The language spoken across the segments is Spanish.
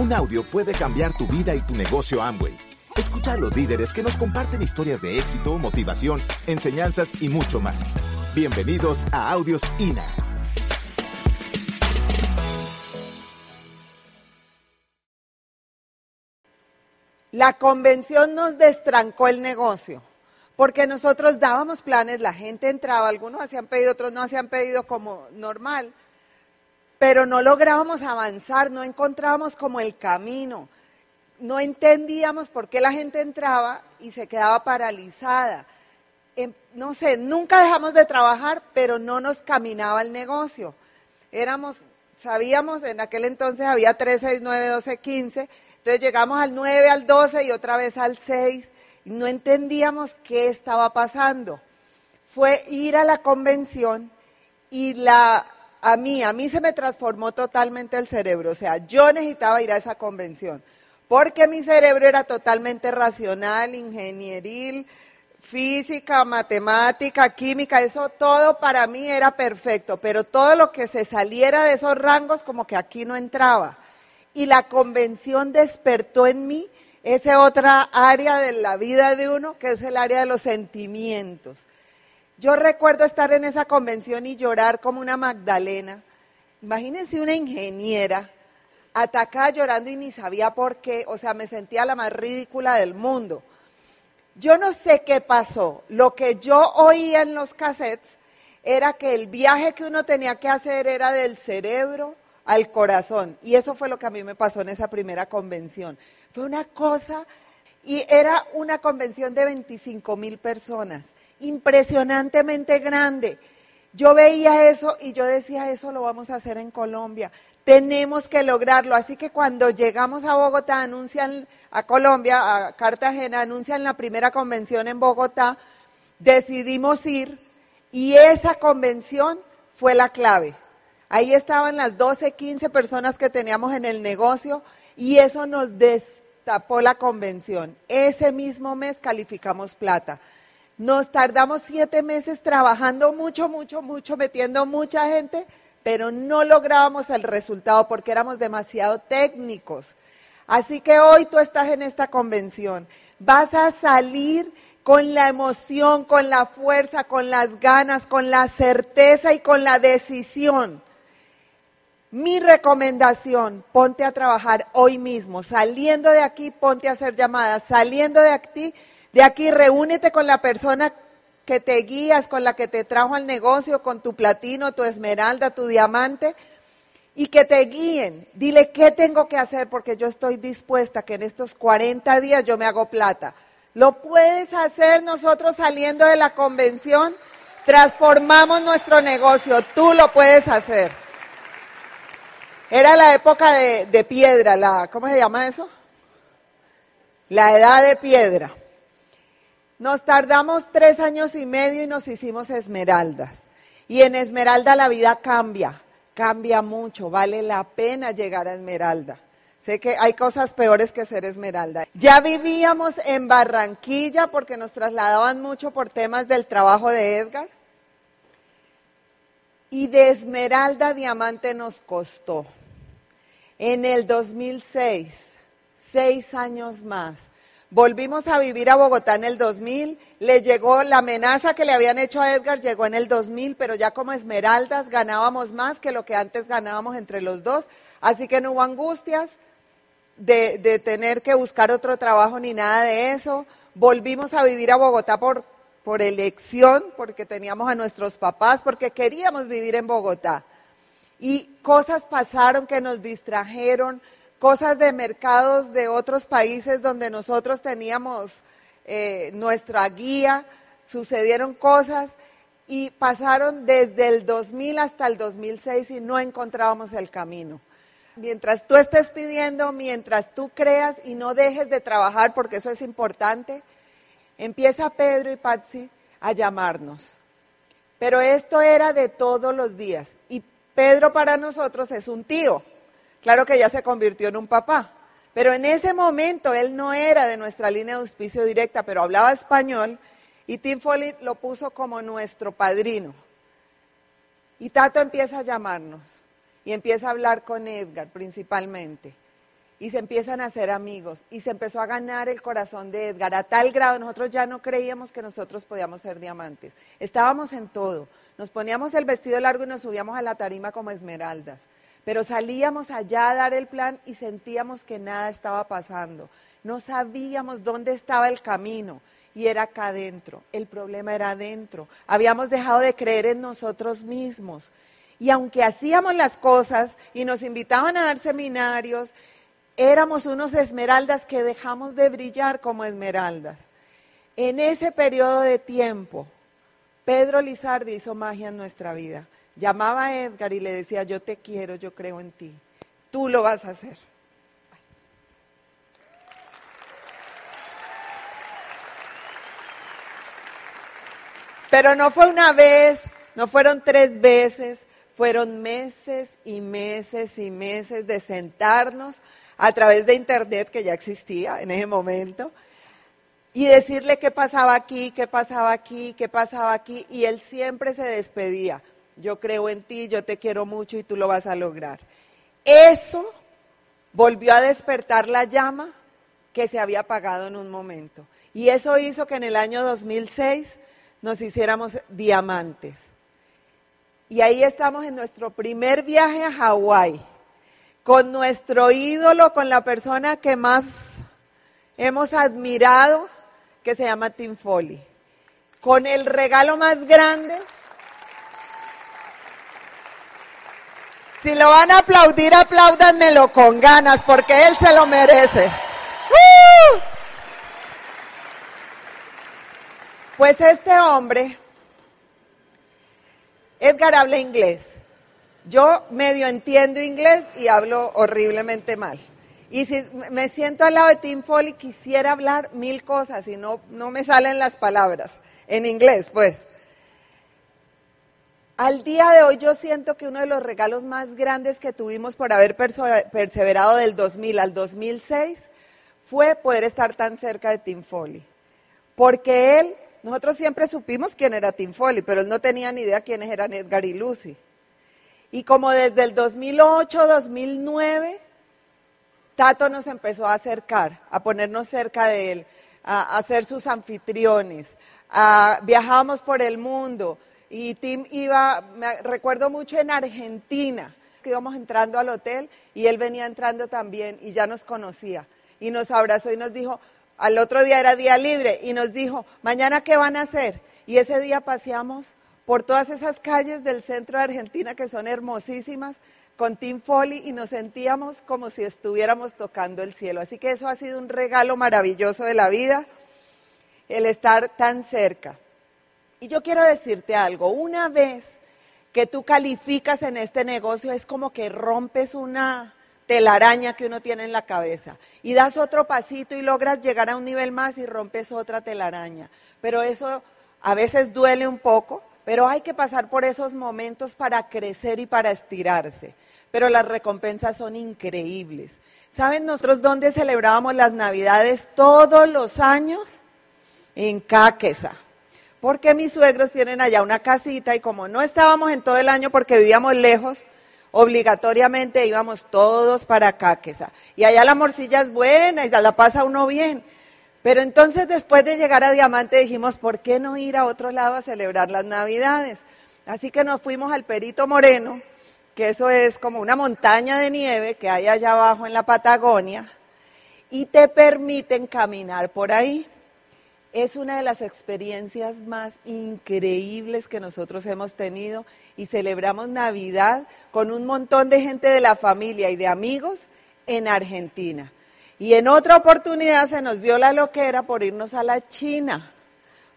Un audio puede cambiar tu vida y tu negocio Amway. Escucha a los líderes que nos comparten historias de éxito, motivación, enseñanzas y mucho más. Bienvenidos a Audios INA. La convención nos destrancó el negocio, porque nosotros dábamos planes, la gente entraba, algunos hacían pedido, otros no hacían pedido como normal, pero no lográbamos avanzar, no encontrábamos como el camino, no entendíamos por qué la gente entraba y se quedaba paralizada. Em, no sé, nunca dejamos de trabajar, pero no nos caminaba el negocio. Éramos, sabíamos, en aquel entonces había 3, 6, 9, 12, 15 entonces llegamos al 9, al 12 y otra vez al 6 y no entendíamos qué estaba pasando. Fue ir a la convención y la, a mí, a mí se me transformó totalmente el cerebro. O sea, yo necesitaba ir a esa convención porque mi cerebro era totalmente racional, ingenieril, física, matemática, química, eso todo para mí era perfecto, pero todo lo que se saliera de esos rangos como que aquí no entraba y la convención despertó en mí esa otra área de la vida de uno, que es el área de los sentimientos. Yo recuerdo estar en esa convención y llorar como una Magdalena. Imagínense una ingeniera atacada llorando y ni sabía por qué, o sea, me sentía la más ridícula del mundo. Yo no sé qué pasó. Lo que yo oía en los cassettes era que el viaje que uno tenía que hacer era del cerebro al corazón. Y eso fue lo que a mí me pasó en esa primera convención. Fue una cosa, y era una convención de 25 mil personas, impresionantemente grande. Yo veía eso y yo decía, eso lo vamos a hacer en Colombia. Tenemos que lograrlo. Así que cuando llegamos a Bogotá, anuncian a Colombia, a Cartagena, anuncian la primera convención en Bogotá, decidimos ir y esa convención fue la clave. Ahí estaban las 12, 15 personas que teníamos en el negocio y eso nos destapó la convención. Ese mismo mes calificamos plata. Nos tardamos siete meses trabajando mucho, mucho, mucho, metiendo mucha gente, pero no lográbamos el resultado porque éramos demasiado técnicos. Así que hoy tú estás en esta convención. Vas a salir con la emoción, con la fuerza, con las ganas, con la certeza y con la decisión mi recomendación, ponte a trabajar hoy mismo, saliendo de aquí, ponte a hacer llamadas, saliendo de aquí, de aquí, reúnete con la persona que te guías, con la que te trajo al negocio, con tu platino, tu esmeralda, tu diamante, y que te guíen. Dile qué tengo que hacer porque yo estoy dispuesta que en estos 40 días yo me hago plata. Lo puedes hacer nosotros saliendo de la convención, transformamos nuestro negocio, tú lo puedes hacer. Era la época de, piedra, la, ¿cómo se llama eso? La edad de piedra. Nos tardamos tres años y medio y nos hicimos esmeraldas. Y en Esmeralda la vida cambia, cambia mucho, vale la pena llegar a Esmeralda. Sé que hay cosas peores que ser Esmeralda. Ya vivíamos en Barranquilla porque nos trasladaban mucho por temas del trabajo de Edgar. Y de Esmeralda Diamante nos costó. En el 2006, seis años más, volvimos a vivir a Bogotá en el 2000, le llegó la amenaza que le habían hecho a Edgar, llegó en el 2000, pero ya como Esmeraldas ganábamos más que lo que antes ganábamos entre los dos, así que no hubo angustias de, de tener que buscar otro trabajo ni nada de eso. Volvimos a vivir a Bogotá por, por elección, porque teníamos a nuestros papás, porque queríamos vivir en Bogotá. Y cosas pasaron que nos distrajeron, cosas de mercados de otros países donde nosotros teníamos eh, nuestra guía, sucedieron cosas y pasaron desde el 2000 hasta el 2006 y no encontrábamos el camino. Mientras tú estés pidiendo, mientras tú creas y no dejes de trabajar, porque eso es importante, empieza Pedro y Patsy a llamarnos. Pero esto era de todos los días. Y Pedro para nosotros es un tío. Claro que ya se convirtió en un papá. Pero en ese momento él no era de nuestra línea de auspicio directa, pero hablaba español y Tim Foley lo puso como nuestro padrino. Y Tato empieza a llamarnos y empieza a hablar con Edgar principalmente. y se empiezan a hacer amigos y se empezó a ganar el corazón de Edgar a tal grado nosotros ya no creíamos que nosotros podíamos ser diamantes. Estábamos en todo. Nos poníamos el vestido largo y nos subíamos a la tarima como esmeraldas. Pero salíamos allá a dar el plan y sentíamos que nada estaba pasando. No sabíamos dónde estaba el camino y era acá adentro. El problema era adentro. Habíamos dejado de creer en nosotros mismos. Y aunque hacíamos las cosas y nos invitaban a dar seminarios, éramos unos esmeraldas que dejamos de brillar como esmeraldas. En ese periodo de tiempo, Pedro Lizardi hizo magia en nuestra vida. Llamaba a Edgar y le decía, yo te quiero, yo creo en ti. Tú lo vas a hacer. Pero no fue una vez, no fueron tres veces, fueron meses y meses y meses de sentarnos a través de internet que ya existía en ese momento y decirle qué pasaba aquí, qué pasaba aquí, qué pasaba aquí y él siempre se despedía. Yo creo en ti, yo te quiero mucho y tú lo vas a lograr. Eso volvió a despertar la llama que se había apagado en un momento. Y eso hizo que en el año 2006 nos hiciéramos diamantes. Y ahí estamos en nuestro primer viaje a Hawái, con nuestro ídolo, con la persona que más hemos admirado, que se llama Tim Foley. Con el regalo más grande. Si lo van a aplaudir, apláudanmelo con ganas, porque él se lo merece. Pues este hombre, Edgar habla inglés. Yo medio entiendo inglés y hablo horriblemente mal. Y si me siento al lado de Tim Foley, quisiera hablar mil cosas y no, no me salen las palabras. En inglés, pues. Al día de hoy yo siento que uno de los regalos más grandes que tuvimos por haber perseverado del 2000 al 2006 fue poder estar tan cerca de Tim Foley. Porque él nosotros siempre supimos quién era Tim Foley, pero él no tenía ni idea quiénes eran Edgar y Lucy. Y como desde el 2008, 2009, Tato nos empezó a acercar, a ponernos cerca de él, a, a ser sus anfitriones. A, viajábamos por el mundo y Tim iba, me recuerdo mucho en Argentina, que íbamos entrando al hotel y él venía entrando también y ya nos conocía. Y nos abrazó y nos dijo, al otro día era día libre y nos dijo, mañana qué van a hacer. Y ese día paseamos por todas esas calles del centro de Argentina que son hermosísimas con Tim Foley y nos sentíamos como si estuviéramos tocando el cielo. Así que eso ha sido un regalo maravilloso de la vida, el estar tan cerca. Y yo quiero decirte algo, una vez que tú calificas en este negocio es como que rompes una, telaraña que uno tiene en la cabeza. Y das otro pasito y logras llegar a un nivel más y rompes otra telaraña. Pero eso a veces duele un poco, pero hay que pasar por esos momentos para crecer y para estirarse. Pero las recompensas son increíbles. ¿Saben nosotros dónde celebrábamos las Navidades todos los años? En Cáqueza. Porque mis suegros tienen allá una casita y como no estábamos en todo el año porque vivíamos lejos, obligatoriamente íbamos todos para Cáqueza. Y allá la morcilla es buena y la pasa uno bien. Pero entonces después de llegar a Diamante dijimos, ¿por qué no ir a otro lado a celebrar las Navidades? Así que nos fuimos al Perito Moreno, que eso es como una montaña de nieve que hay allá abajo en la Patagonia, y te permiten caminar por ahí. Es una de las experiencias más increíbles que nosotros hemos tenido y celebramos Navidad con un montón de gente de la familia y de amigos en Argentina. Y en otra oportunidad se nos dio la loquera por irnos a la China,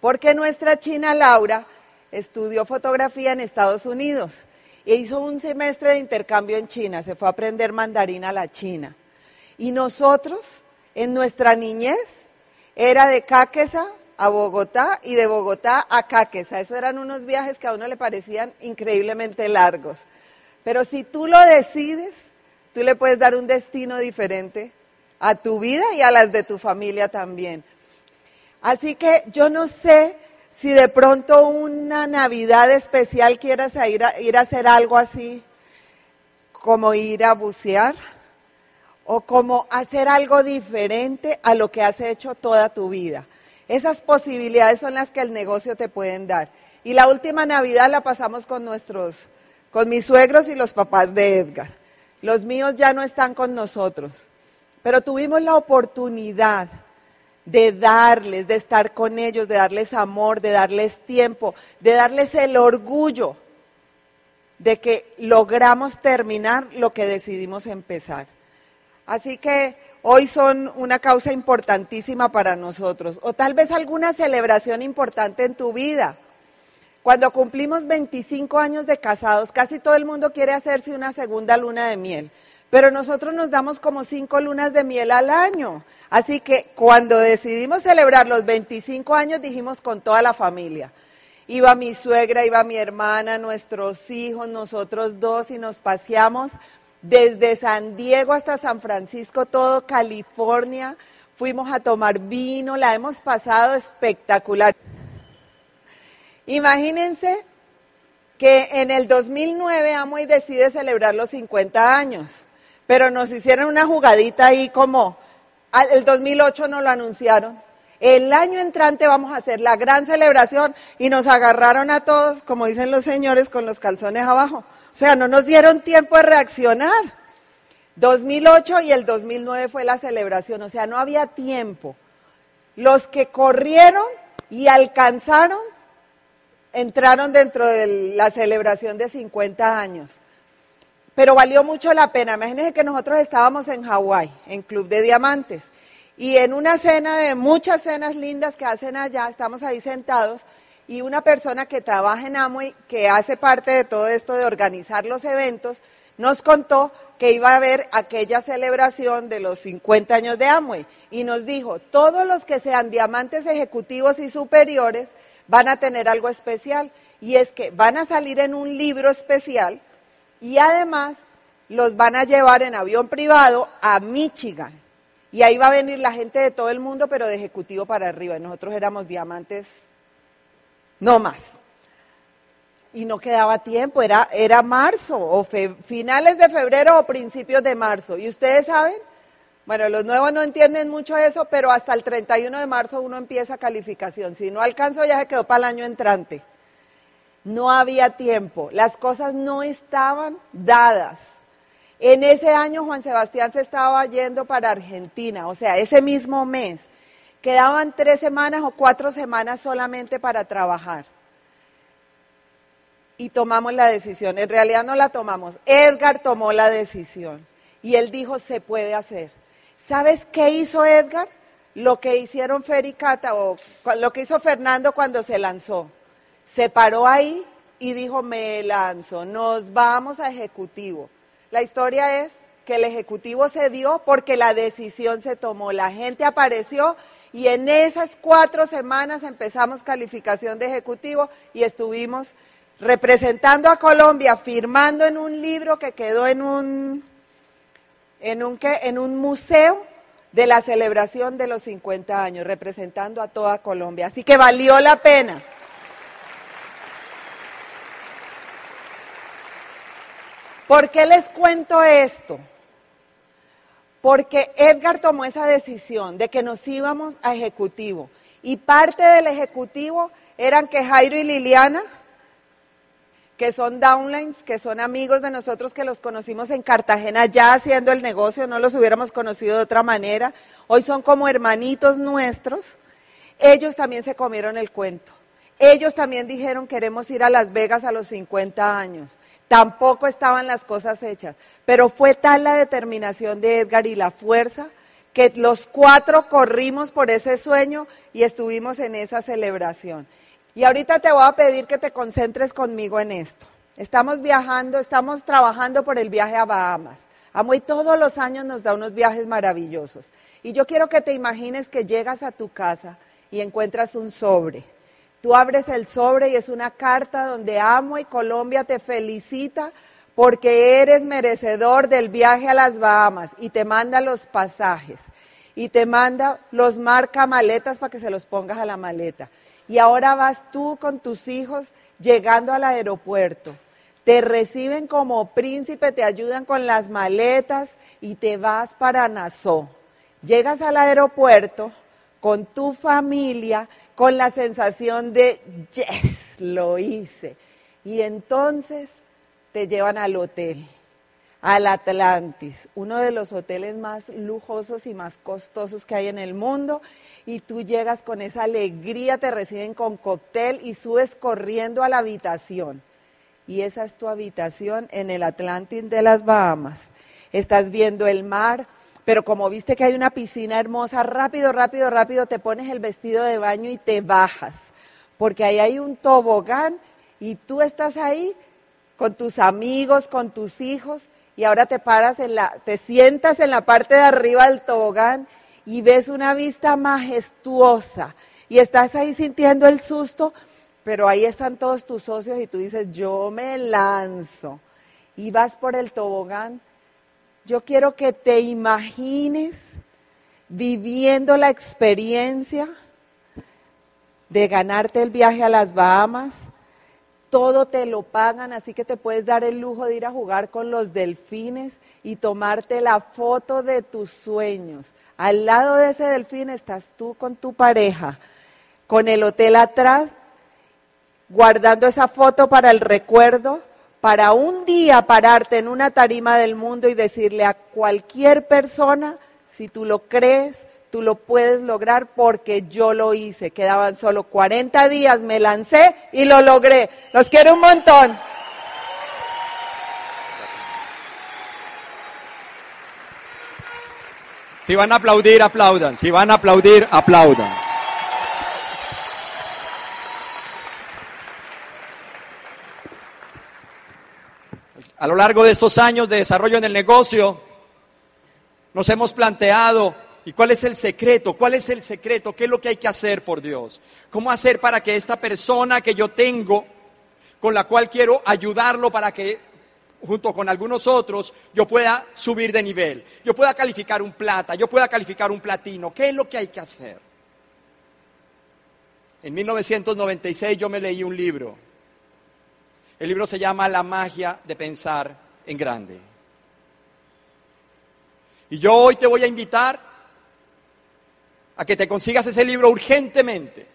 porque nuestra china Laura estudió fotografía en Estados Unidos e hizo un semestre de intercambio en China, se fue a aprender mandarín a la China. Y nosotros, en nuestra niñez, era de Cáqueza a Bogotá y de Bogotá a Cáqueza. Eso eran unos viajes que a uno le parecían increíblemente largos. Pero si tú lo decides, tú le puedes dar un destino diferente a tu vida y a las de tu familia también. Así que yo no sé si de pronto una Navidad especial quieras ir a, ir a hacer algo así, como ir a bucear o como hacer algo diferente a lo que has hecho toda tu vida. Esas posibilidades son las que el negocio te pueden dar. Y la última Navidad la pasamos con nuestros, con mis suegros y los papás de Edgar. Los míos ya no están con nosotros, pero tuvimos la oportunidad de darles, de estar con ellos, de darles amor, de darles tiempo, de darles el orgullo de que logramos terminar lo que decidimos empezar. Así que hoy son una causa importantísima para nosotros, o tal vez alguna celebración importante en tu vida. Cuando cumplimos 25 años de casados, casi todo el mundo quiere hacerse una segunda luna de miel, pero nosotros nos damos como cinco lunas de miel al año. Así que cuando decidimos celebrar los 25 años, dijimos con toda la familia. Iba mi suegra, iba mi hermana, nuestros hijos, nosotros dos y nos paseamos desde San Diego hasta San Francisco, todo California. Fuimos a tomar vino, la hemos pasado espectacular. Imagínense que en el 2009 Amway decide celebrar los 50 años, pero nos hicieron una jugadita ahí como, el 2008 nos lo anunciaron. El año entrante vamos a hacer la gran celebración y nos agarraron a todos, como dicen los señores, con los calzones abajo. O sea, no nos dieron tiempo de reaccionar. 2008 y el 2009 fue la celebración, o sea, no había tiempo. Los que corrieron y alcanzaron entraron dentro de la celebración de 50 años. Pero valió mucho la pena. Imagínense que nosotros estábamos en Hawái, en Club de Diamantes. Y en una cena de muchas cenas lindas que hacen allá, estamos ahí sentados y una persona que trabaja en Amway, que hace parte de todo esto de organizar los eventos, nos contó que iba a haber aquella celebración de los 50 años de Amway y nos dijo, todos los que sean diamantes ejecutivos y superiores van a tener algo especial y es que van a salir en un libro especial y además los van a llevar en avión privado a Michigan. Y ahí va a venir la gente de todo el mundo, pero de ejecutivo para arriba. Y nosotros éramos diamantes no más. Y no quedaba tiempo, era, era marzo, o finales de febrero o principios de marzo. ¿Y ustedes saben? Bueno, los nuevos no entienden mucho eso, pero hasta el 31 de marzo uno empieza calificación. Si no alcanzó, ya se quedó para el año entrante. No había tiempo, las cosas no estaban dadas. En ese año Juan Sebastián se estaba yendo para Argentina, o sea, ese mismo mes. Quedaban tres semanas o cuatro semanas solamente para trabajar. Y tomamos la decisión. En realidad no la tomamos. Edgar tomó la decisión. Y él dijo, se puede hacer. ¿Sabes qué hizo Edgar? Lo que hicieron Fericata o lo que hizo Fernando cuando se lanzó. Se paró ahí y dijo, me lanzo, nos vamos a ejecutivo. La historia es que el ejecutivo se dio porque la decisión se tomó. La gente apareció y en esas cuatro semanas empezamos calificación de ejecutivo y estuvimos representando a Colombia, firmando en un libro que quedó en un, en un, en un museo de la celebración de los 50 años, representando a toda Colombia. Así que valió la pena. ¿Por qué les cuento esto? Porque Edgar tomó esa decisión de que nos íbamos a ejecutivo. Y parte del ejecutivo eran que Jairo y Liliana, que son downlines, que son amigos de nosotros que los conocimos en Cartagena ya haciendo el negocio, no los hubiéramos conocido de otra manera, hoy son como hermanitos nuestros, ellos también se comieron el cuento. Ellos también dijeron queremos ir a Las Vegas a los 50 años. Tampoco estaban las cosas hechas. Pero fue tal la determinación de Edgar y la fuerza que los cuatro corrimos por ese sueño y estuvimos en esa celebración. Y ahorita te voy a pedir que te concentres conmigo en esto. Estamos viajando, estamos trabajando por el viaje a Bahamas. Amoy todos los años nos da unos viajes maravillosos. Y yo quiero que te imagines que llegas a tu casa y encuentras un sobre Tú abres el sobre y es una carta donde amo y Colombia te felicita porque eres merecedor del viaje a las Bahamas y te manda los pasajes y te manda los marca maletas para que se los pongas a la maleta. Y ahora vas tú con tus hijos llegando al aeropuerto. Te reciben como príncipe, te ayudan con las maletas y te vas para Nassau. Llegas al aeropuerto con tu familia, con la sensación de, yes, lo hice. Y entonces te llevan al hotel, al Atlantis, uno de los hoteles más lujosos y más costosos que hay en el mundo. Y tú llegas con esa alegría, te reciben con cóctel y subes corriendo a la habitación. Y esa es tu habitación en el Atlantis de las Bahamas. Estás viendo el mar, pero como viste que hay una piscina hermosa, rápido, rápido, rápido te pones el vestido de baño y te bajas, porque ahí hay un tobogán y tú estás ahí con tus amigos, con tus hijos, y ahora te paras en la, te sientas en la parte de arriba del tobogán y ves una vista majestuosa. Y estás ahí sintiendo el susto, pero ahí están todos tus socios y tú dices, yo me lanzo y vas por el tobogán yo quiero que te imagines viviendo la experiencia de ganarte el viaje a las Bahamas. Todo te lo pagan, así que te puedes dar el lujo de ir a jugar con los delfines y tomarte la foto de tus sueños. Al lado de ese delfín estás tú con tu pareja, con el hotel atrás, guardando esa foto para el recuerdo para un día pararte en una tarima del mundo y decirle a cualquier persona, si tú lo crees, tú lo puedes lograr porque yo lo hice. Quedaban solo 40 días, me lancé y lo logré. Los quiero un montón. Si van a aplaudir, aplaudan. Si van a aplaudir, aplaudan. A lo largo de estos años de desarrollo en el negocio, nos hemos planteado, ¿y cuál es el secreto? ¿Cuál es el secreto? ¿Qué es lo que hay que hacer por Dios? ¿Cómo hacer para que esta persona que yo tengo, con la cual quiero ayudarlo para que junto con algunos otros, yo pueda subir de nivel, yo pueda calificar un plata, yo pueda calificar un platino. ¿Qué es lo que hay que hacer? En 1996 yo me leí un libro el libro se llama La magia de pensar en grande. Y yo hoy te voy a invitar a que te consigas ese libro urgentemente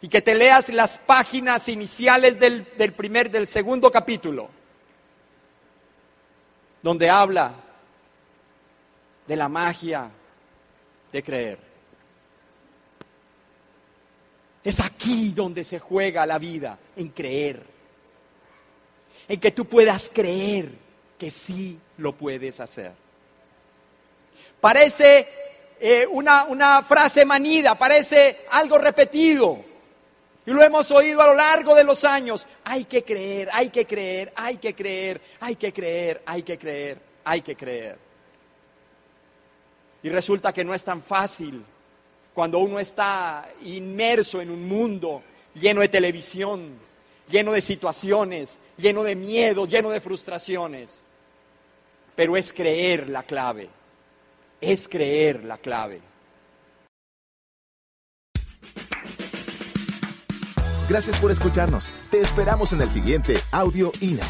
y que te leas las páginas iniciales del, del primer, del segundo capítulo, donde habla de la magia de creer. Es aquí donde se juega la vida, en creer. En que tú puedas creer que sí lo puedes hacer. Parece eh, una, una frase manida, parece algo repetido. Y lo hemos oído a lo largo de los años. Hay que creer, hay que creer, hay que creer, hay que creer, hay que creer, hay que creer. Y resulta que no es tan fácil cuando uno está inmerso en un mundo lleno de televisión, lleno de situaciones, lleno de miedo, lleno de frustraciones. Pero es creer la clave, es creer la clave. Gracias por escucharnos. Te esperamos en el siguiente Audio INA.